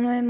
on m'avait